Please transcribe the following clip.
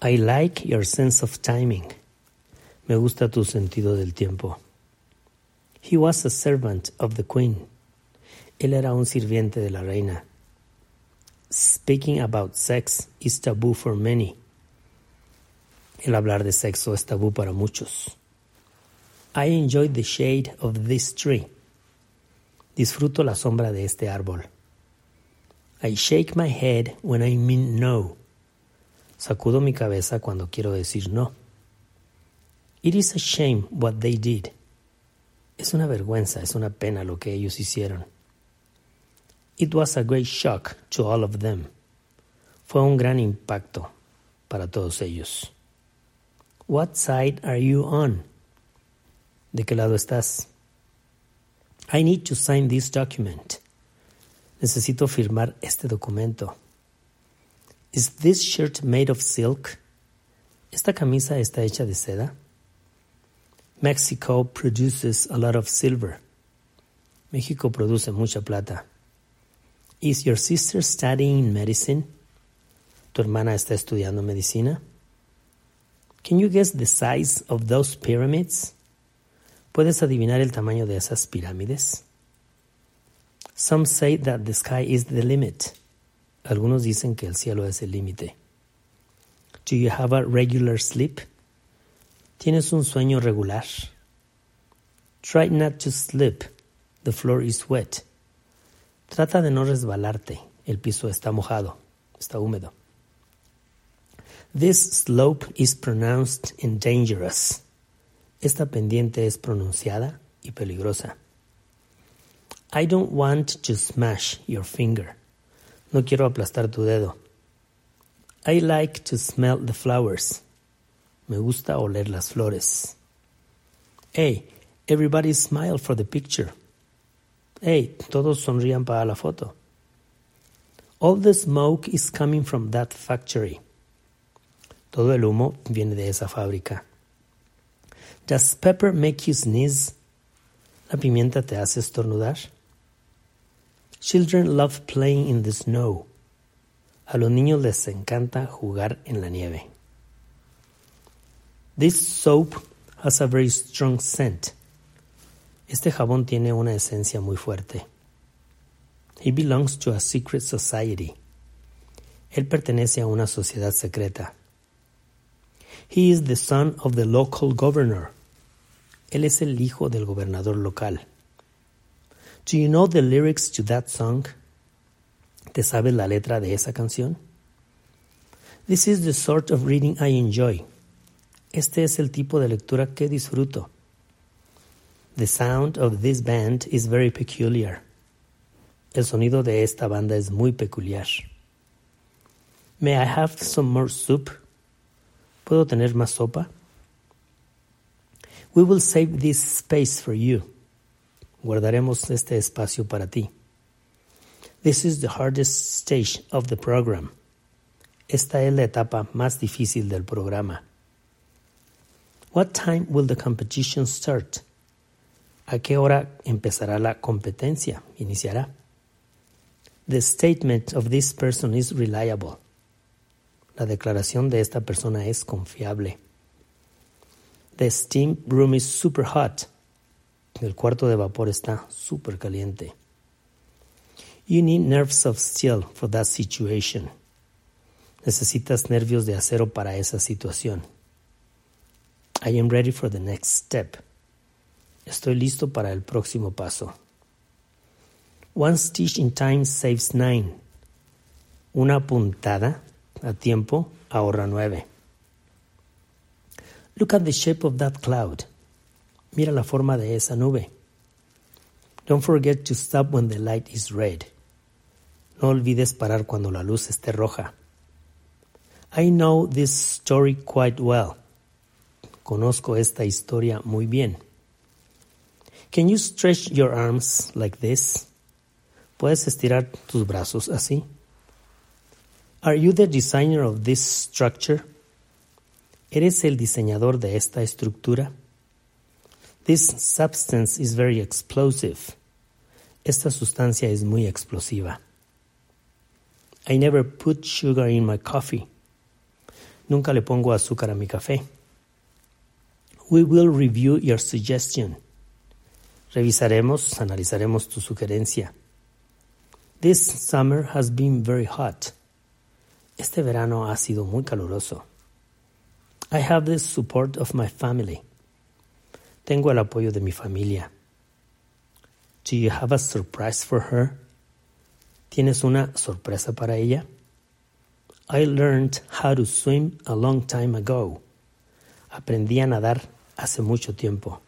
I like your sense of timing. Me gusta tu sentido del tiempo. He was a servant of the queen. Él era un sirviente de la reina. Speaking about sex is taboo for many. El hablar de sexo es tabú para muchos. I enjoy the shade of this tree. Disfruto la sombra de este árbol. I shake my head when I mean no. Sacudo mi cabeza cuando quiero decir no. It is a shame what they did. Es una vergüenza, es una pena lo que ellos hicieron. It was a great shock to all of them. Fue un gran impacto para todos ellos. What side are you on? ¿De qué lado estás? I need to sign this document. Necesito firmar este documento. Is this shirt made of silk? ¿Esta camisa está hecha de seda? Mexico produces a lot of silver. México produce mucha plata. Is your sister studying medicine? ¿Tu hermana está estudiando medicina? Can you guess the size of those pyramids? ¿Puedes adivinar el tamaño de esas pirámides? Some say that the sky is the limit. Algunos dicen que el cielo es el límite. Do you have a regular sleep? ¿Tienes un sueño regular? Try not to slip. The floor is wet. Trata de no resbalarte. El piso está mojado. Está húmedo. This slope is pronounced and dangerous. Esta pendiente es pronunciada y peligrosa. I don't want to smash your finger. No quiero aplastar tu dedo. I like to smell the flowers. Me gusta oler las flores. Hey, everybody smile for the picture. Hey, todos sonrían para la foto. All the smoke is coming from that factory. Todo el humo viene de esa fábrica. Does pepper make you sneeze? ¿La pimienta te hace estornudar? Children love playing in the snow. A los niños les encanta jugar en la nieve. This soap has a very strong scent. Este jabón tiene una esencia muy fuerte. He belongs to a secret society. Él pertenece a una sociedad secreta. He is the son of the local governor. Él es el hijo del gobernador local. Do you know the lyrics to that song? ¿Te sabes la letra de esa canción? This is the sort of reading I enjoy. Este es el tipo de lectura que disfruto. The sound of this band is very peculiar. El sonido de esta banda es muy peculiar. May I have some more soup? ¿Puedo tener más sopa? We will save this space for you. Guardaremos este espacio para ti. This is the hardest stage of the program. Esta es la etapa más difícil del programa. What time will the competition start? ¿A qué hora empezará la competencia? Iniciará. The statement of this person is reliable. La declaración de esta persona es confiable. The steam room is super hot. El cuarto de vapor está súper caliente. You need nerves of steel for that situation. Necesitas nervios de acero para esa situación. I am ready for the next step. Estoy listo para el próximo paso. One stitch in time saves nine. Una puntada a tiempo ahorra nueve. Look at the shape of that cloud. Mira la forma de esa nube. Don't forget to stop when the light is red. No olvides parar cuando la luz esté roja. I know this story quite well. Conozco esta historia muy bien. Can you stretch your arms like this? ¿Puedes estirar tus brazos así? Are you the designer of this structure? ¿Eres el diseñador de esta estructura? This substance is very explosive. Esta sustancia es muy explosiva. I never put sugar in my coffee. Nunca le pongo azúcar a mi café. We will review your suggestion. Revisaremos, analizaremos tu sugerencia. This summer has been very hot. Este verano ha sido muy caluroso. I have the support of my family. Tengo el apoyo de mi familia. Do you have a surprise for her? ¿Tienes una sorpresa para ella? I learned how to swim a long time ago. Aprendí a nadar hace mucho tiempo.